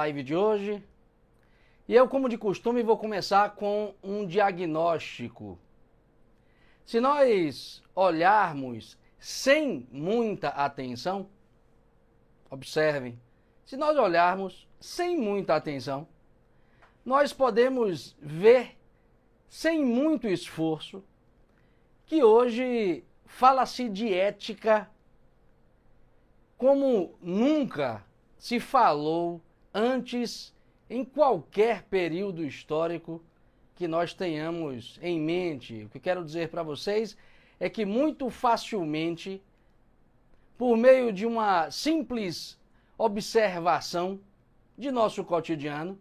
live de hoje. E eu, como de costume, vou começar com um diagnóstico. Se nós olharmos sem muita atenção, observem, se nós olharmos sem muita atenção, nós podemos ver, sem muito esforço, que hoje fala-se de ética como nunca se falou antes em qualquer período histórico que nós tenhamos em mente. O que quero dizer para vocês é que muito facilmente, por meio de uma simples observação de nosso cotidiano,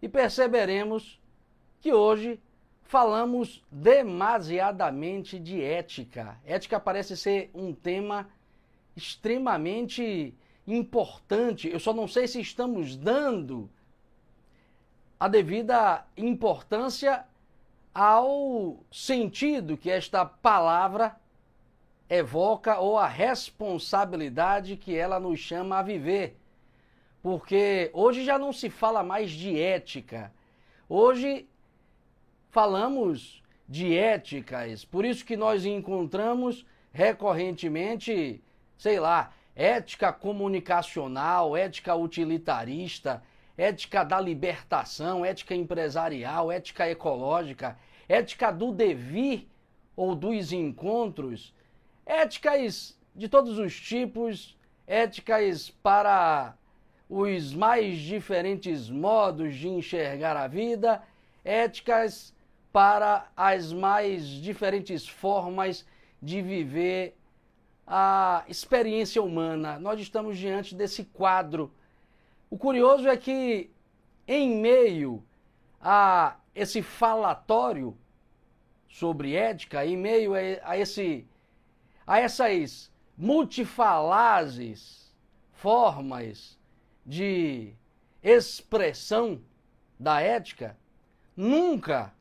e perceberemos que hoje falamos demasiadamente de ética. Ética parece ser um tema extremamente importante. Eu só não sei se estamos dando a devida importância ao sentido que esta palavra evoca ou a responsabilidade que ela nos chama a viver. Porque hoje já não se fala mais de ética. Hoje falamos de éticas. Por isso que nós encontramos recorrentemente sei lá, ética comunicacional, ética utilitarista, ética da libertação, ética empresarial, ética ecológica, ética do devir ou dos encontros, éticas de todos os tipos, éticas para os mais diferentes modos de enxergar a vida, éticas para as mais diferentes formas de viver a experiência humana. Nós estamos diante desse quadro. O curioso é que, em meio a esse falatório sobre ética, em meio a, esse, a essas multifalases formas de expressão da ética, nunca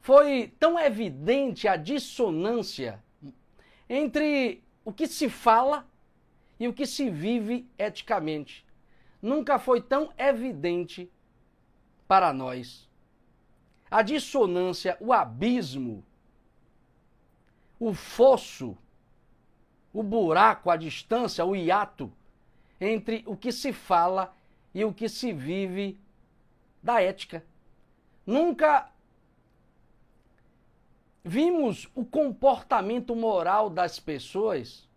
foi tão evidente a dissonância entre o que se fala e o que se vive eticamente. Nunca foi tão evidente para nós. A dissonância, o abismo, o fosso, o buraco, a distância, o hiato entre o que se fala e o que se vive da ética. Nunca vimos o comportamento moral das pessoas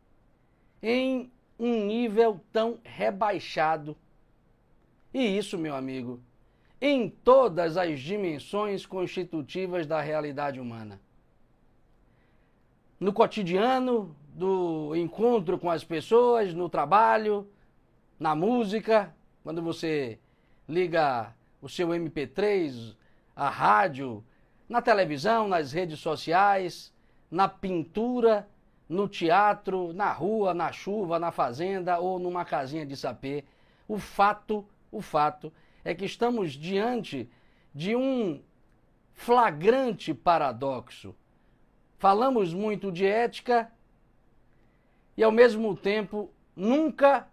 em um nível tão rebaixado. E isso, meu amigo, em todas as dimensões constitutivas da realidade humana. No cotidiano, do encontro com as pessoas, no trabalho, na música, quando você liga o seu MP3, a rádio, na televisão, nas redes sociais, na pintura, no teatro, na rua, na chuva, na fazenda ou numa casinha de sapê. O fato, o fato é que estamos diante de um flagrante paradoxo. Falamos muito de ética e ao mesmo tempo nunca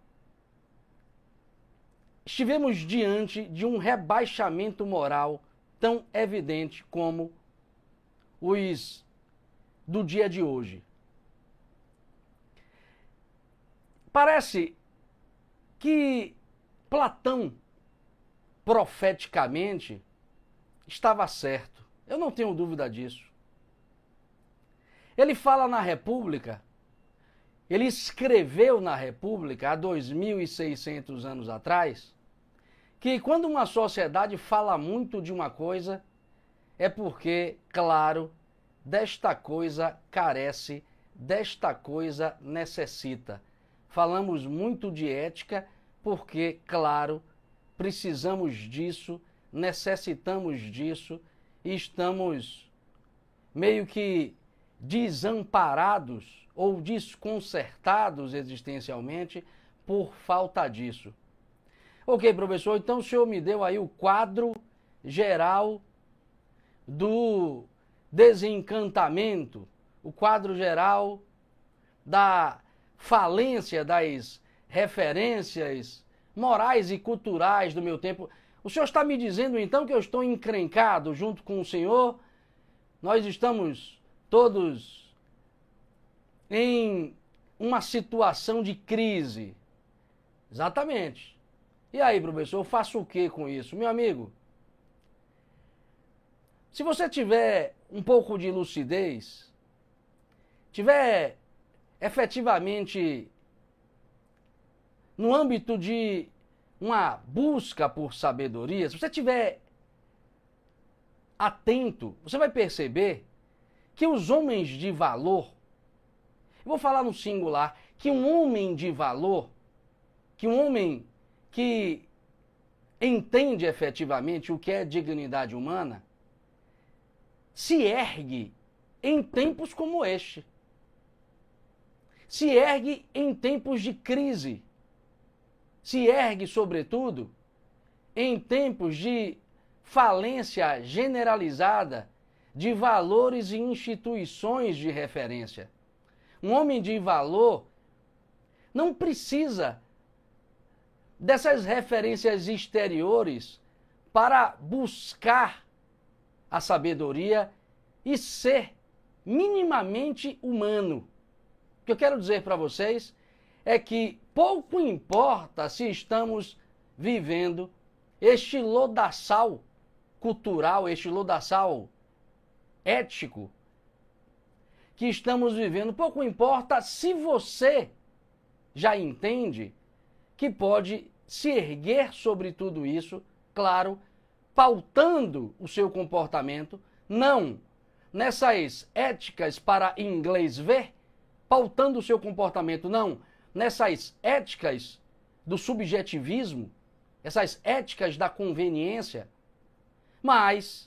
estivemos diante de um rebaixamento moral tão evidente como os do dia de hoje. Parece que Platão, profeticamente, estava certo. Eu não tenho dúvida disso. Ele fala na República, ele escreveu na República há 2.600 anos atrás, que quando uma sociedade fala muito de uma coisa, é porque, claro, desta coisa carece, desta coisa necessita. Falamos muito de ética porque, claro, precisamos disso, necessitamos disso e estamos meio que desamparados ou desconcertados existencialmente por falta disso. Ok, professor, então o senhor me deu aí o quadro geral do desencantamento, o quadro geral da falência das referências morais e culturais do meu tempo. O senhor está me dizendo então que eu estou encrencado junto com o senhor? Nós estamos todos em uma situação de crise. Exatamente. E aí, professor, eu faço o que com isso? Meu amigo, se você tiver um pouco de lucidez, tiver efetivamente no âmbito de uma busca por sabedoria, se você tiver atento, você vai perceber que os homens de valor, vou falar no singular, que um homem de valor, que um homem que entende efetivamente o que é dignidade humana, se ergue em tempos como este. Se ergue em tempos de crise. Se ergue, sobretudo, em tempos de falência generalizada de valores e instituições de referência. Um homem de valor não precisa dessas referências exteriores para buscar a sabedoria e ser minimamente humano. O que eu quero dizer para vocês é que pouco importa se estamos vivendo este lodaçal cultural, este lodaçal ético que estamos vivendo. Pouco importa se você já entende que pode se erguer sobre tudo isso, claro, pautando o seu comportamento, não nessas éticas para inglês ver, pautando o seu comportamento, não nessas éticas do subjetivismo, essas éticas da conveniência, mas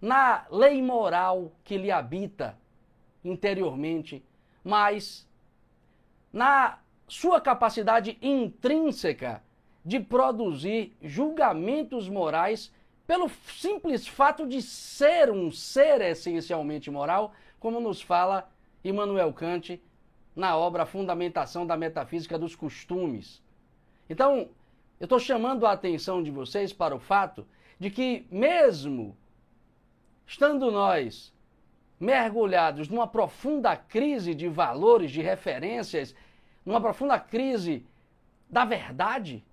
na lei moral que lhe habita interiormente, mas na sua capacidade intrínseca de produzir julgamentos morais pelo simples fato de ser um ser essencialmente moral, como nos fala Immanuel Kant na obra Fundamentação da Metafísica dos Costumes. Então, eu estou chamando a atenção de vocês para o fato de que, mesmo estando nós mergulhados numa profunda crise de valores, de referências, numa profunda crise da verdade,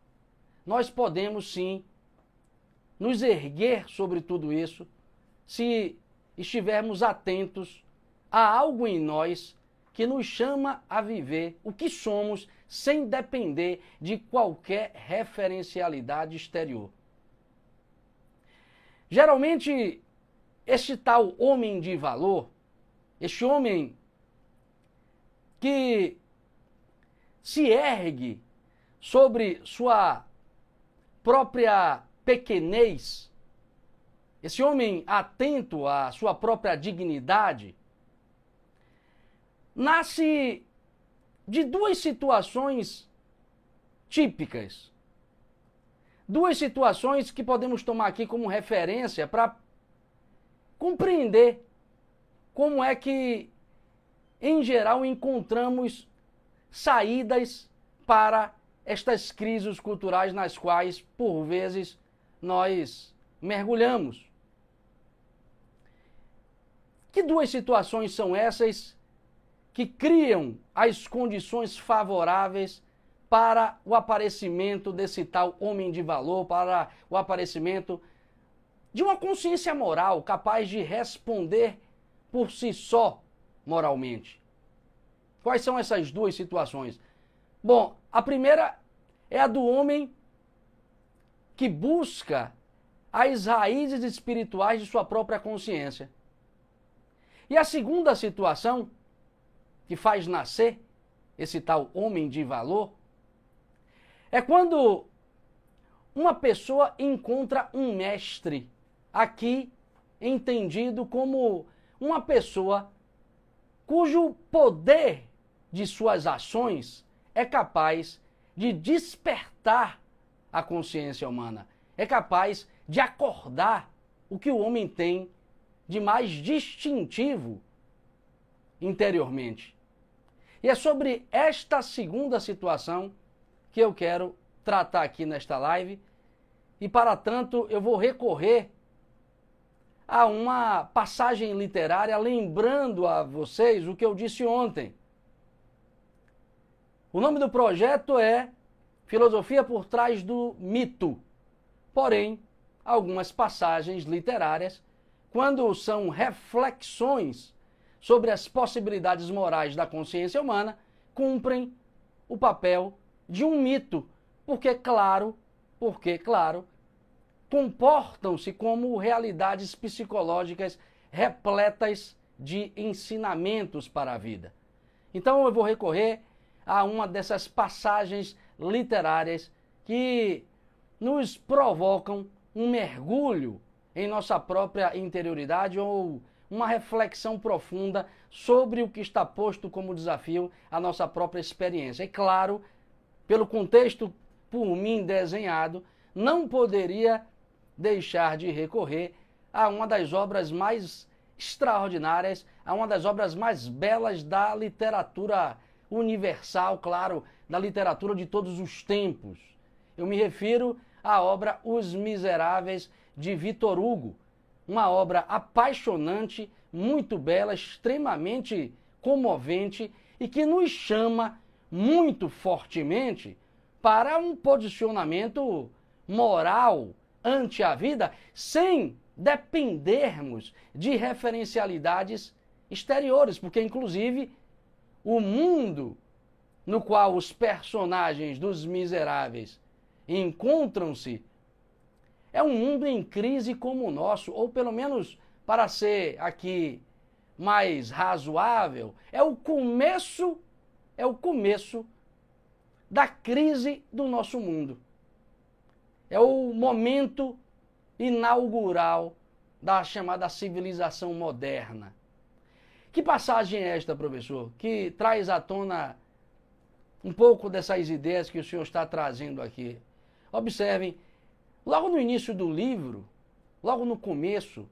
nós podemos sim nos erguer sobre tudo isso se estivermos atentos a algo em nós que nos chama a viver o que somos sem depender de qualquer referencialidade exterior. Geralmente, este tal homem de valor, este homem que se ergue sobre sua própria pequenez, esse homem atento à sua própria dignidade, nasce de duas situações típicas. Duas situações que podemos tomar aqui como referência para compreender como é que, em geral, encontramos saídas para estas crises culturais nas quais, por vezes, nós mergulhamos. Que duas situações são essas que criam as condições favoráveis para o aparecimento desse tal homem de valor, para o aparecimento de uma consciência moral capaz de responder por si só moralmente? Quais são essas duas situações? Bom, a primeira é a do homem que busca as raízes espirituais de sua própria consciência. E a segunda situação, que faz nascer esse tal homem de valor, é quando uma pessoa encontra um mestre, aqui entendido como uma pessoa cujo poder de suas ações é capaz de despertar a consciência humana, é capaz de acordar o que o homem tem de mais distintivo interiormente. E é sobre esta segunda situação que eu quero tratar aqui nesta live. E para tanto, eu vou recorrer a uma passagem literária lembrando a vocês o que eu disse ontem. O nome do projeto é Filosofia por trás do mito. Porém, algumas passagens literárias, quando são reflexões sobre as possibilidades morais da consciência humana, cumprem o papel de um mito, porque claro, porque claro, comportam-se como realidades psicológicas repletas de ensinamentos para a vida. Então eu vou recorrer a uma dessas passagens literárias que nos provocam um mergulho em nossa própria interioridade ou uma reflexão profunda sobre o que está posto como desafio à nossa própria experiência. E claro, pelo contexto por mim desenhado, não poderia deixar de recorrer a uma das obras mais extraordinárias, a uma das obras mais belas da literatura universal, claro, da literatura de todos os tempos. Eu me refiro à obra Os Miseráveis de Vitor Hugo, uma obra apaixonante, muito bela, extremamente comovente e que nos chama muito fortemente para um posicionamento moral ante a vida sem dependermos de referencialidades exteriores, porque inclusive o mundo no qual os personagens dos miseráveis encontram-se é um mundo em crise como o nosso, ou pelo menos para ser aqui mais razoável, é o começo, é o começo da crise do nosso mundo. É o momento inaugural da chamada civilização moderna. Que passagem é esta, professor, que traz à tona um pouco dessas ideias que o senhor está trazendo aqui? Observem, logo no início do livro, logo no começo,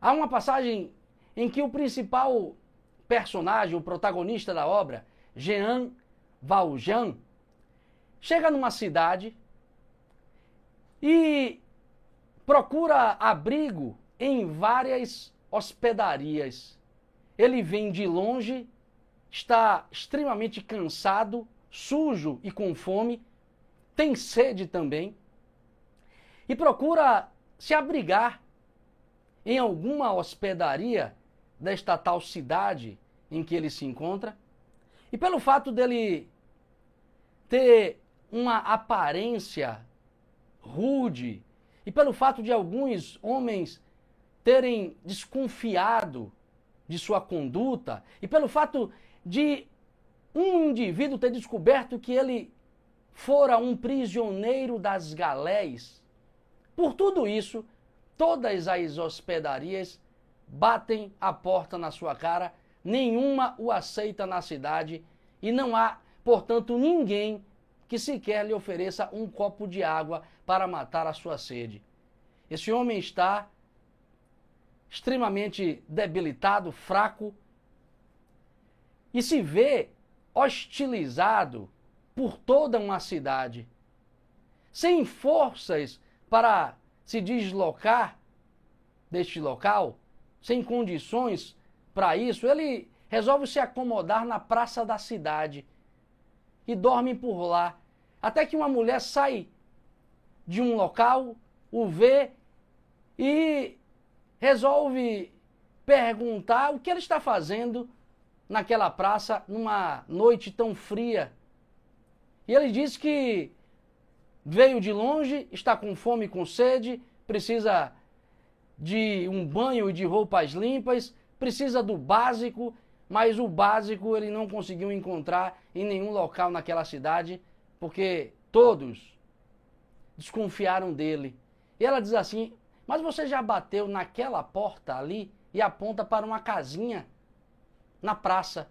há uma passagem em que o principal personagem, o protagonista da obra, Jean Valjean, chega numa cidade e procura abrigo em várias hospedarias. Ele vem de longe, está extremamente cansado, sujo e com fome, tem sede também, e procura se abrigar em alguma hospedaria desta tal cidade em que ele se encontra. E pelo fato dele ter uma aparência rude, e pelo fato de alguns homens terem desconfiado de sua conduta, e pelo fato de um indivíduo ter descoberto que ele fora um prisioneiro das galés, por tudo isso, todas as hospedarias batem a porta na sua cara, nenhuma o aceita na cidade e não há, portanto, ninguém que sequer lhe ofereça um copo de água para matar a sua sede. Esse homem está extremamente debilitado, fraco e se vê hostilizado por toda uma cidade, sem forças para se deslocar deste local, sem condições para isso, ele resolve se acomodar na praça da cidade e dorme por lá até que uma mulher sai de um local, o vê e resolve perguntar o que ele está fazendo naquela praça numa noite tão fria. E ele diz que veio de longe, está com fome e com sede, precisa de um banho e de roupas limpas, precisa do básico, mas o básico ele não conseguiu encontrar em nenhum local naquela cidade porque todos desconfiaram dele. E ela diz assim: Mas você já bateu naquela porta ali e aponta para uma casinha na praça.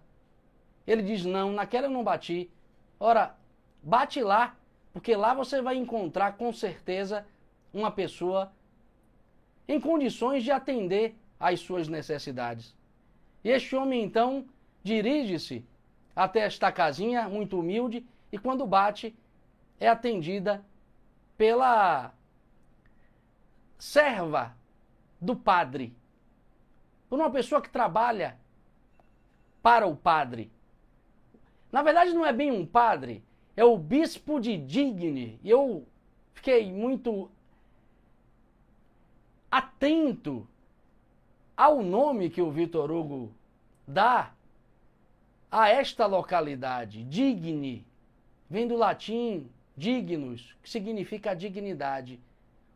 Ele diz: Não, naquela eu não bati. Ora, bate lá, porque lá você vai encontrar com certeza uma pessoa em condições de atender às suas necessidades. E este homem então dirige-se até esta casinha muito humilde e quando bate, é atendida pela serva do padre, por uma pessoa que trabalha para o padre. Na verdade, não é bem um padre, é o bispo de Digne. E eu fiquei muito atento ao nome que o Vitor Hugo dá a esta localidade, Digne, vem do latim dignus, que significa dignidade.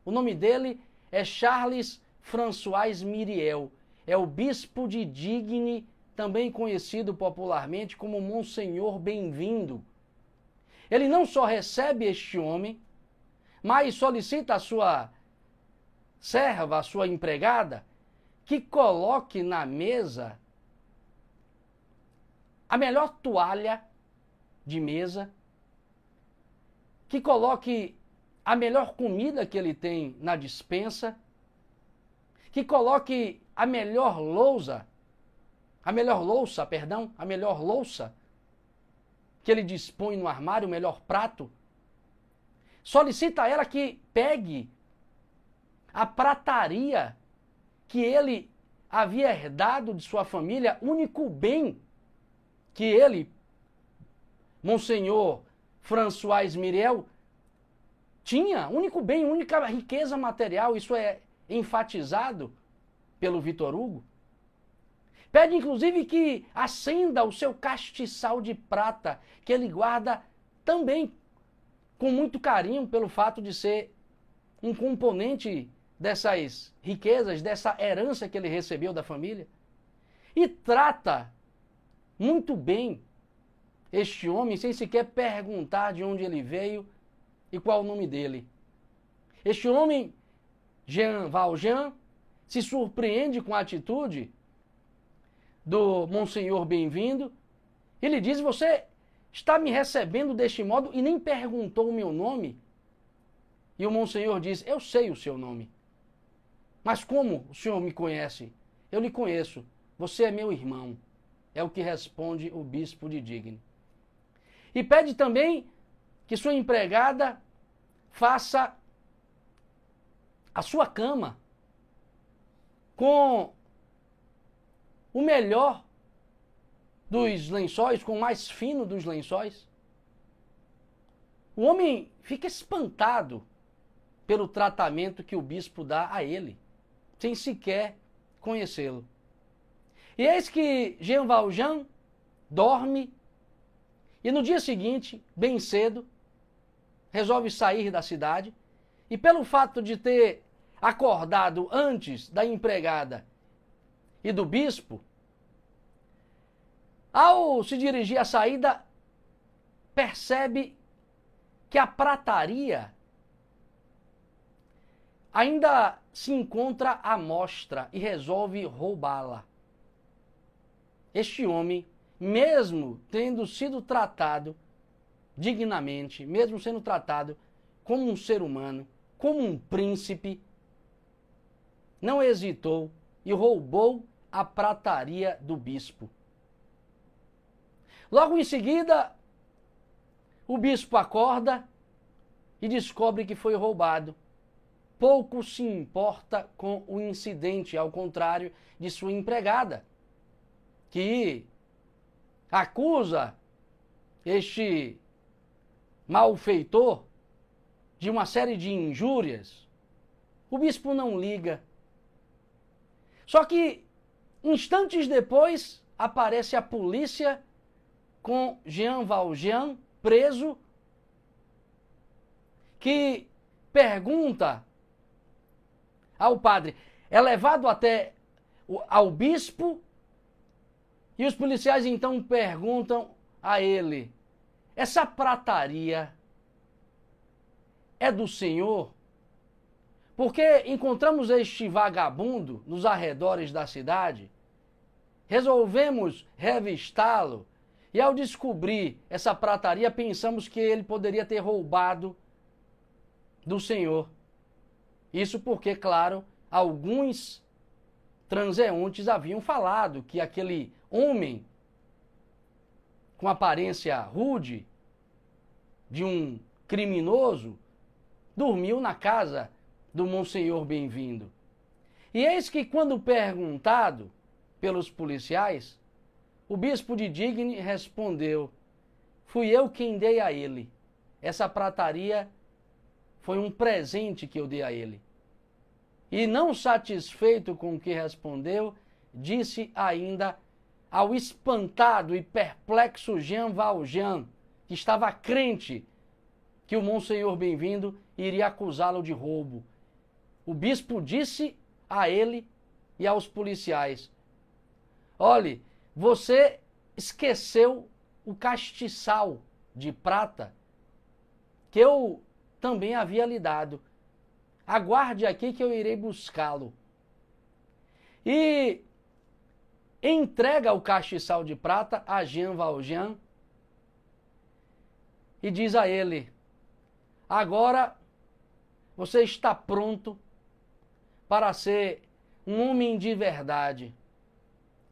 O nome dele é Charles François Miriel, é o bispo de Digne, também conhecido popularmente como Monsenhor Bem-vindo. Ele não só recebe este homem, mas solicita a sua serva, a sua empregada, que coloque na mesa a melhor toalha de mesa, que coloque a melhor comida que ele tem na dispensa, que coloque a melhor lousa, a melhor louça, perdão, a melhor louça que ele dispõe no armário, o melhor prato. Solicita a ela que pegue a prataria que ele havia herdado de sua família, único bem que ele, Monsenhor François Miriel, tinha, único bem, única riqueza material, isso é enfatizado pelo Vitor Hugo. Pede inclusive que acenda o seu castiçal de prata, que ele guarda também com muito carinho pelo fato de ser um componente dessas riquezas, dessa herança que ele recebeu da família. E trata muito bem este homem sem sequer perguntar de onde ele veio e qual o nome dele. Este homem, Jean Valjean, se surpreende com a atitude do Monsenhor Bem-vindo. Ele diz: Você está me recebendo deste modo e nem perguntou o meu nome? E o Monsenhor diz: Eu sei o seu nome. Mas como o senhor me conhece? Eu lhe conheço. Você é meu irmão. É o que responde o bispo de Digne. E pede também que sua empregada faça a sua cama com o melhor dos lençóis, com o mais fino dos lençóis. O homem fica espantado pelo tratamento que o bispo dá a ele, sem sequer conhecê-lo. E eis que Jean Valjean dorme e no dia seguinte, bem cedo, resolve sair da cidade e pelo fato de ter acordado antes da empregada e do bispo, ao se dirigir à saída, percebe que a prataria ainda se encontra à mostra e resolve roubá-la. Este homem, mesmo tendo sido tratado dignamente, mesmo sendo tratado como um ser humano, como um príncipe, não hesitou e roubou a prataria do bispo. Logo em seguida, o bispo acorda e descobre que foi roubado. Pouco se importa com o incidente, ao contrário de sua empregada que acusa este malfeitor de uma série de injúrias, o bispo não liga. Só que instantes depois aparece a polícia com Jean Valjean preso, que pergunta ao padre, é levado até ao bispo e os policiais então perguntam a ele: essa prataria é do senhor? Porque encontramos este vagabundo nos arredores da cidade, resolvemos revistá-lo e ao descobrir essa prataria pensamos que ele poderia ter roubado do senhor. Isso porque, claro, alguns transeuntes haviam falado que aquele homem com aparência rude, de um criminoso dormiu na casa do Monsenhor Bem-vindo. E eis que, quando perguntado pelos policiais, o bispo de Digne respondeu: Fui eu quem dei a ele. Essa prataria foi um presente que eu dei a ele. E não satisfeito com o que respondeu, disse ainda ao espantado e perplexo Jean Valjean, que estava crente que o Monsenhor Bem-vindo iria acusá-lo de roubo. O bispo disse a ele e aos policiais: Olhe, você esqueceu o castiçal de prata que eu também havia lhe dado. Aguarde aqui que eu irei buscá-lo. E entrega o castiçal de prata a Jean Valjean e diz a ele: Agora você está pronto para ser um homem de verdade.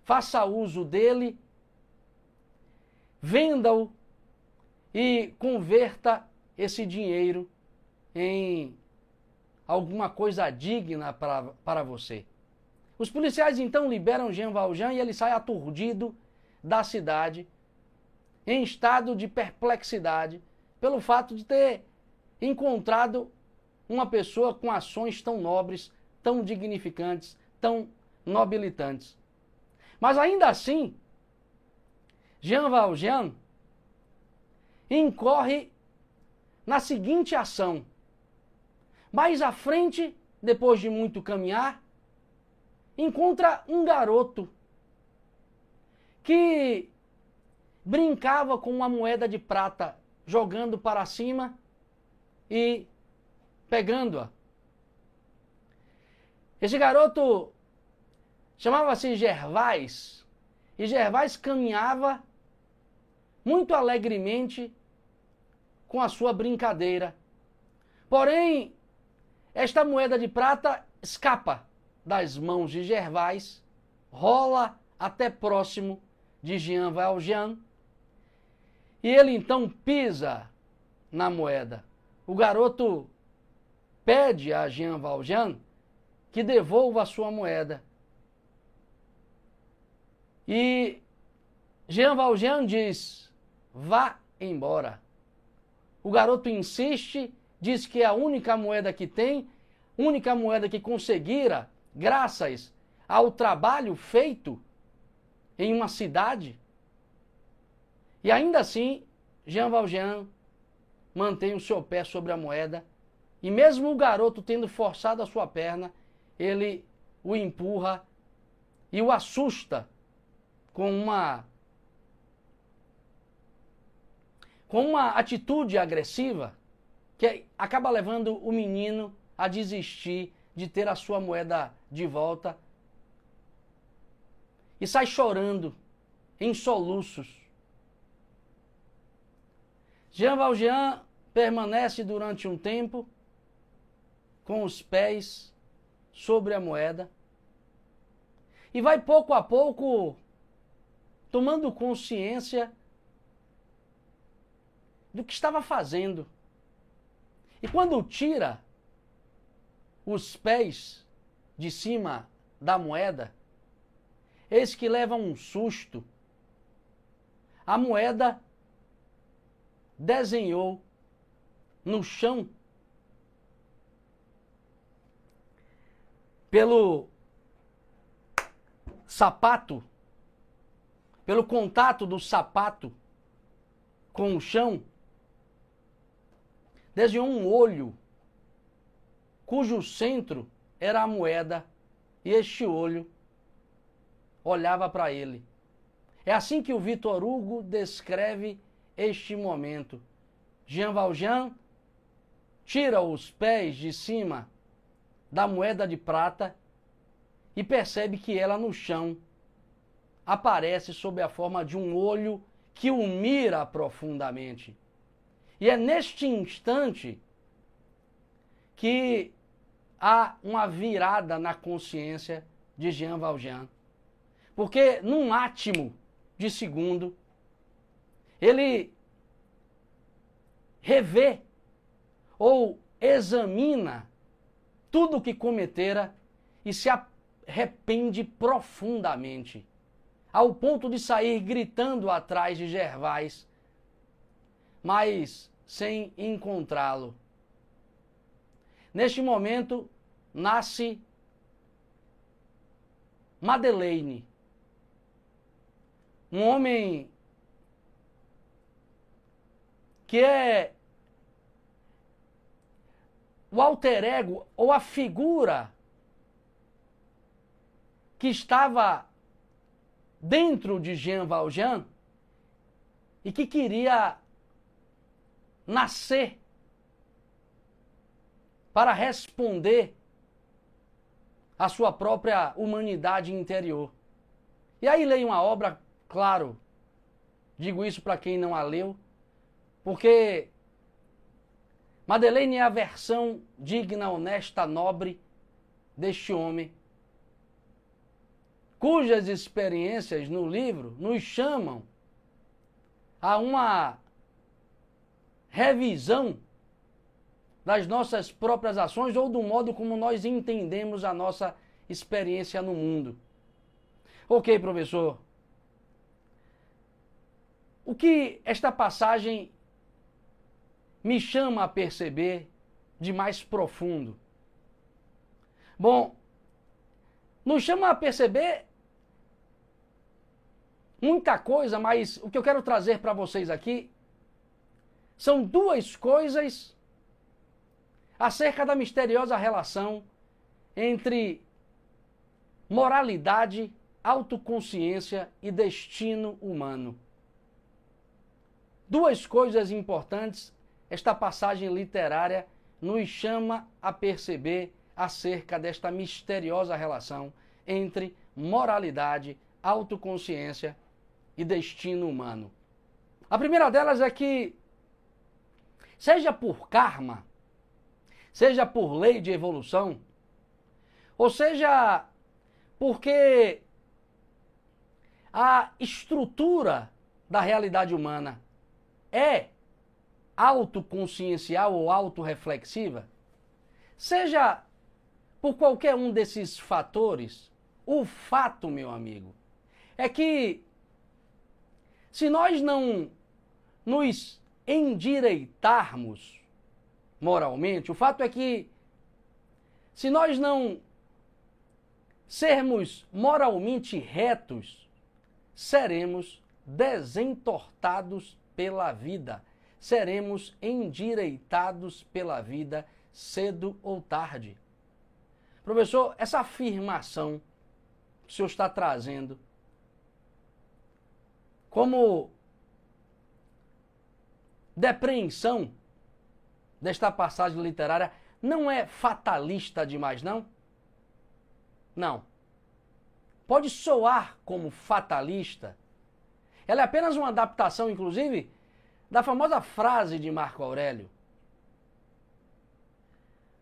Faça uso dele, venda-o e converta esse dinheiro em alguma coisa digna para, para você. Os policiais então liberam Jean Valjean e ele sai aturdido da cidade, em estado de perplexidade, pelo fato de ter encontrado uma pessoa com ações tão nobres, tão dignificantes, tão nobilitantes. Mas ainda assim, Jean Valjean incorre na seguinte ação. Mais à frente, depois de muito caminhar, encontra um garoto que brincava com uma moeda de prata, jogando para cima e pegando-a. Esse garoto chamava-se Gervais, e Gervais caminhava muito alegremente com a sua brincadeira. Porém, esta moeda de prata escapa das mãos de Gervais, rola até próximo de Jean Valjean, e ele então pisa na moeda. O garoto pede a Jean Valjean que devolva a sua moeda. E Jean Valjean diz: vá embora. O garoto insiste, diz que é a única moeda que tem, única moeda que conseguira, graças ao trabalho feito em uma cidade. E ainda assim, Jean Valjean mantém o seu pé sobre a moeda, e mesmo o garoto tendo forçado a sua perna, ele o empurra e o assusta com uma com uma atitude agressiva que acaba levando o menino a desistir de ter a sua moeda de volta e sai chorando em soluços. Jean Valjean permanece durante um tempo com os pés sobre a moeda e vai pouco a pouco tomando consciência do que estava fazendo. E quando tira os pés de cima da moeda, eis que leva um susto. A moeda desenhou no chão pelo sapato, pelo contato do sapato com o chão, desenhou um olho cujo centro era a moeda e este olho olhava para ele. É assim que o Vitor Hugo descreve este momento. Jean Valjean tira os pés de cima da moeda de prata e percebe que ela no chão aparece sob a forma de um olho que o mira profundamente. E é neste instante que há uma virada na consciência de Jean Valjean. Porque num átimo de segundo, ele revê ou examina tudo o que cometera e se arrepende profundamente, ao ponto de sair gritando atrás de Gervais, mas sem encontrá-lo. Neste momento, nasce Madeleine, um homem que é o alter ego ou a figura que estava dentro de Jean Valjean e que queria nascer para responder à sua própria humanidade interior. E aí leio uma obra, claro, digo isso para quem não a leu, porque Madeleine é a versão digna, honesta, nobre deste homem, cujas experiências no livro nos chamam a uma revisão das nossas próprias ações ou do modo como nós entendemos a nossa experiência no mundo. Ok, professor. O que esta passagem me chama a perceber de mais profundo? Bom, nos chama a perceber muita coisa, mas o que eu quero trazer para vocês aqui são duas coisas acerca da misteriosa relação entre moralidade, autoconsciência e destino humano. Duas coisas importantes esta passagem literária nos chama a perceber acerca desta misteriosa relação entre moralidade, autoconsciência e destino humano. A primeira delas é que, seja por karma, seja por lei de evolução, ou seja, porque a estrutura da realidade humana é autoconsciencial ou autorreflexiva, seja por qualquer um desses fatores, o fato, meu amigo, é que se nós não nos endireitarmos moralmente, o fato é que se nós não sermos moralmente retos, seremos desentortados pela vida seremos endireitados pela vida cedo ou tarde. Professor, essa afirmação que o senhor está trazendo como depreensão desta passagem literária não é fatalista demais, não? Não. Pode soar como fatalista. Ela é apenas uma adaptação, inclusive, da famosa frase de Marco Aurélio.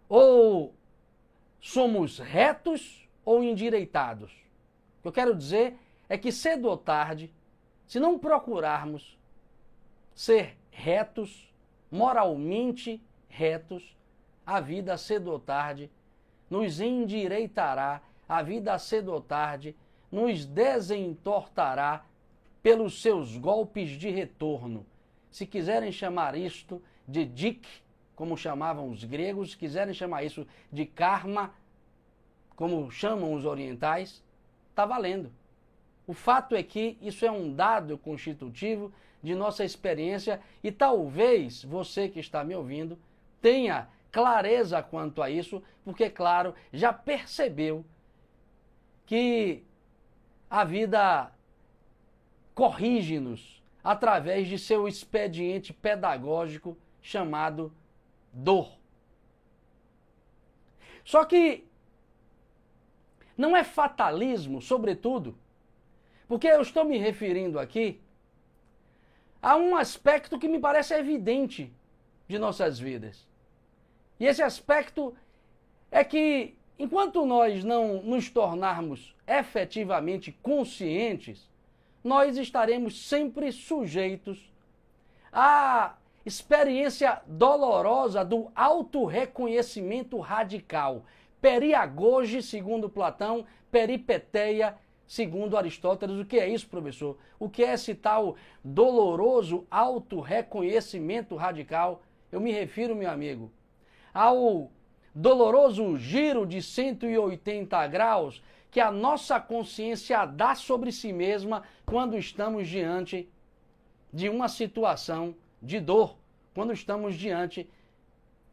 Ou somos retos ou endireitados. O que eu quero dizer é que cedo ou tarde, se não procurarmos ser retos, moralmente retos, a vida cedo ou tarde nos endireitará, a vida cedo ou tarde nos desentortará pelos seus golpes de retorno se quiserem chamar isto de dik, como chamavam os gregos, se quiserem chamar isso de karma, como chamam os orientais, está valendo. O fato é que isso é um dado constitutivo de nossa experiência e talvez você que está me ouvindo tenha clareza quanto a isso, porque, claro, já percebeu que a vida corrige-nos através de seu expediente pedagógico chamado dor. Só que não é fatalismo, sobretudo, porque eu estou me referindo aqui a um aspecto que me parece evidente de nossas vidas. E esse aspecto é que, enquanto nós não nos tornarmos efetivamente conscientes nós estaremos sempre sujeitos a experiência dolorosa do autorreconhecimento radical. Periagoge, segundo Platão, peripeteia, segundo Aristóteles. O que é isso, professor? O que é esse tal doloroso autorreconhecimento radical? Eu me refiro, meu amigo, ao doloroso giro de 180 graus que a nossa consciência dá sobre si mesma quando estamos diante de uma situação de dor, quando estamos diante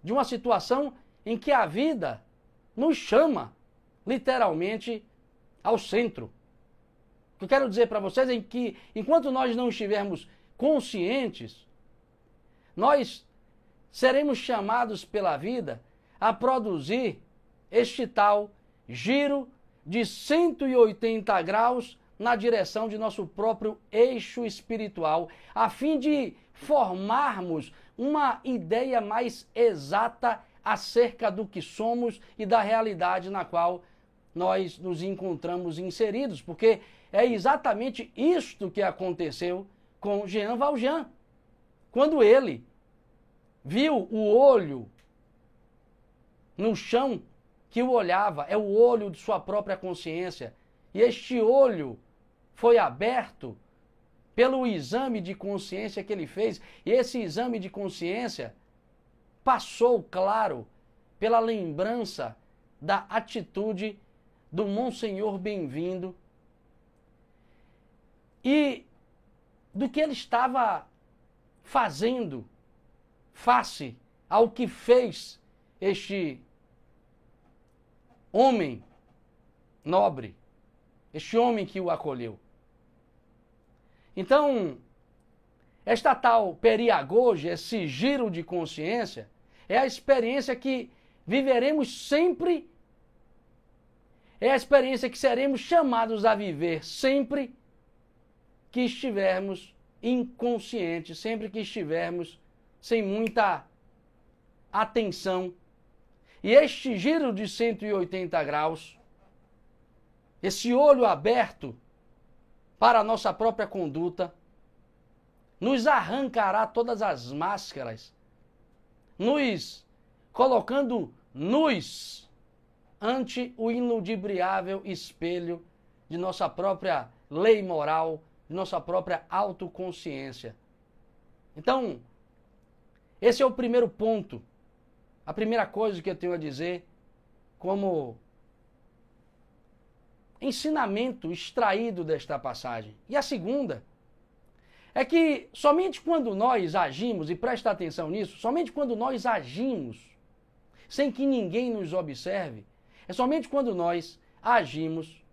de uma situação em que a vida nos chama literalmente ao centro. O que eu quero dizer para vocês é que enquanto nós não estivermos conscientes, nós seremos chamados pela vida a produzir este tal giro de 180 graus na direção de nosso próprio eixo espiritual, a fim de formarmos uma ideia mais exata acerca do que somos e da realidade na qual nós nos encontramos inseridos, porque é exatamente isto que aconteceu com Jean Valjean. Quando ele viu o olho no chão que o olhava, é o olho de sua própria consciência. E este olho foi aberto pelo exame de consciência que ele fez. E esse exame de consciência passou, claro, pela lembrança da atitude do Monsenhor Bem-vindo e do que ele estava fazendo face ao que fez este homem nobre, este homem que o acolheu. Então, esta tal periagoge, esse giro de consciência, é a experiência que viveremos sempre, é a experiência que seremos chamados a viver sempre que estivermos inconscientes, sempre que estivermos sem muita atenção. E este giro de 180 graus, esse olho aberto para a nossa própria conduta, nos arrancará todas as máscaras, nos colocando nus ante o inudibriável espelho de nossa própria lei moral, de nossa própria autoconsciência. Então, esse é o primeiro ponto a primeira coisa que eu tenho a dizer, como ensinamento extraído desta passagem. E a segunda é que somente quando nós agimos, e presta atenção nisso, somente quando nós agimos sem que ninguém nos observe, é somente quando nós agimos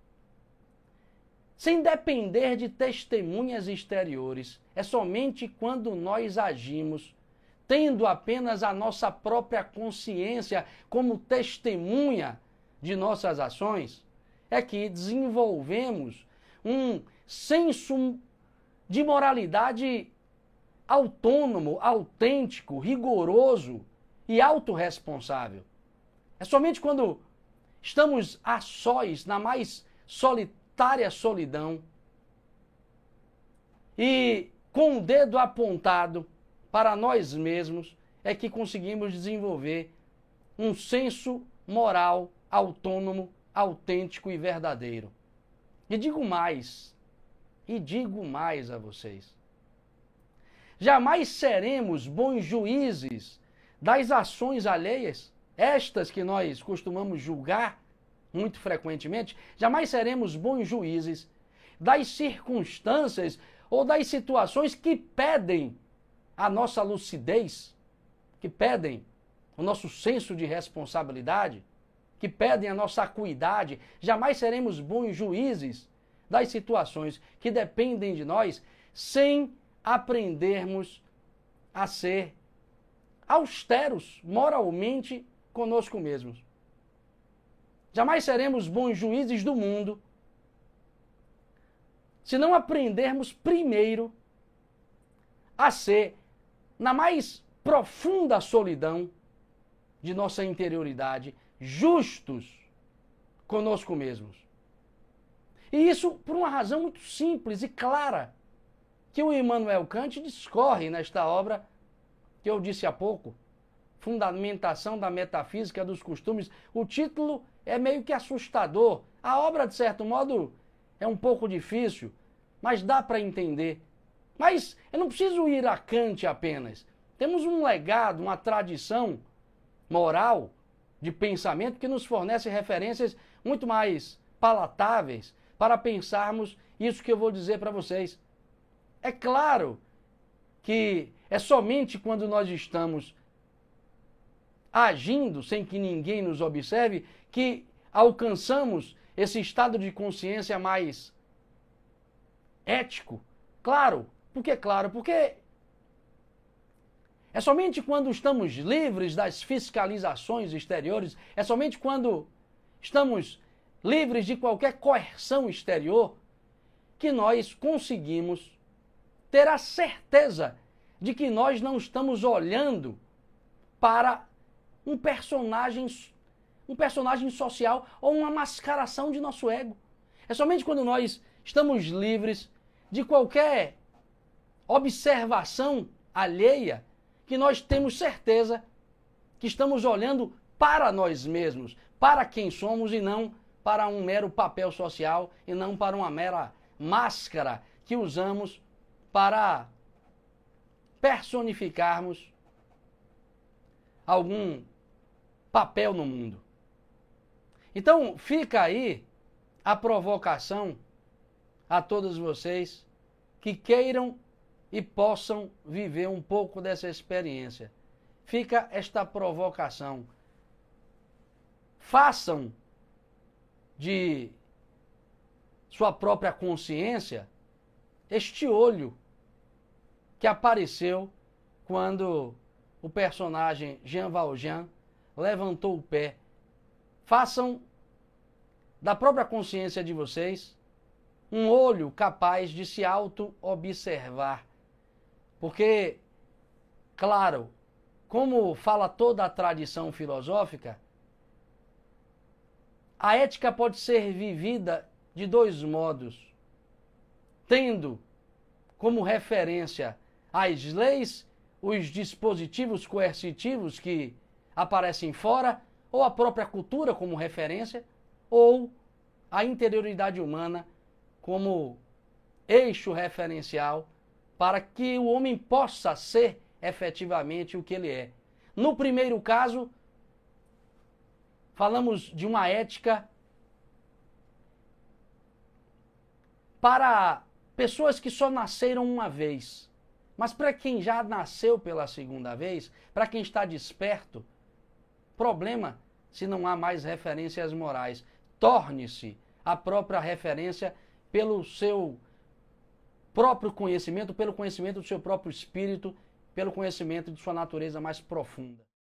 sem depender de testemunhas exteriores, é somente quando nós agimos tendo apenas a nossa própria consciência como testemunha de nossas ações, é que desenvolvemos um senso de moralidade autônomo, autêntico, rigoroso e autorresponsável. É somente quando estamos a sós, na mais solitária solidão, e com o dedo apontado para nós mesmos é que conseguimos desenvolver um senso moral autônomo, autêntico e verdadeiro. E digo mais, e digo mais a vocês. Jamais seremos bons juízes das ações alheias, estas que nós costumamos julgar muito frequentemente, jamais seremos bons juízes das circunstâncias ou das situações que pedem a nossa lucidez, que pedem o nosso senso de responsabilidade, que pedem a nossa acuidade, jamais seremos bons juízes das situações que dependem de nós sem aprendermos a ser austeros moralmente conosco mesmos. Jamais seremos bons juízes do mundo se não aprendermos primeiro a ser na mais profunda solidão de nossa interioridade, justos conosco mesmos. E isso por uma razão muito simples e clara, que o Immanuel Kant discorre nesta obra que eu disse há pouco, Fundamentação da Metafísica dos Costumes, o título é meio que assustador. A obra, de certo modo, é um pouco difícil, mas dá para entender. Mas eu não preciso ir a Kant apenas. Temos um legado, uma tradição moral de pensamento que nos fornece referências muito mais palatáveis para pensarmos isso que eu vou dizer para vocês. É claro que é somente quando nós estamos agindo sem que ninguém nos observe que alcançamos esse estado de consciência mais ético. Claro, por que claro? Porque é somente quando estamos livres das fiscalizações exteriores, é somente quando estamos livres de qualquer coerção exterior que nós conseguimos ter a certeza de que nós não estamos olhando para um personagem um personagem social ou uma mascaração de nosso ego. É somente quando nós estamos livres de qualquer observação alheia que nós temos certeza que estamos olhando para nós mesmos, para quem somos e não para um mero papel social e não para uma mera máscara que usamos para personificarmos algum papel no mundo. Então, fica aí a provocação a todos vocês que queiram e possam viver um pouco dessa experiência. Fica esta provocação. Façam de sua própria consciência este olho que apareceu quando o personagem Jean Valjean levantou o pé. Façam da própria consciência de vocês um olho capaz de se auto-observar. Porque, claro, como fala toda a tradição filosófica, a ética pode ser vivida de dois modos: tendo como referência as leis, os dispositivos coercitivos que aparecem fora, ou a própria cultura como referência, ou a interioridade humana como eixo referencial para que o homem possa ser efetivamente o que ele é. No primeiro caso, falamos de uma ética para pessoas que só nasceram uma vez. Mas para quem já nasceu pela segunda vez, para quem está desperto, problema se não há mais referências morais. Torne-se a própria referência pelo seu próprio conhecimento, pelo conhecimento do seu próprio espírito, pelo conhecimento de sua natureza mais profunda.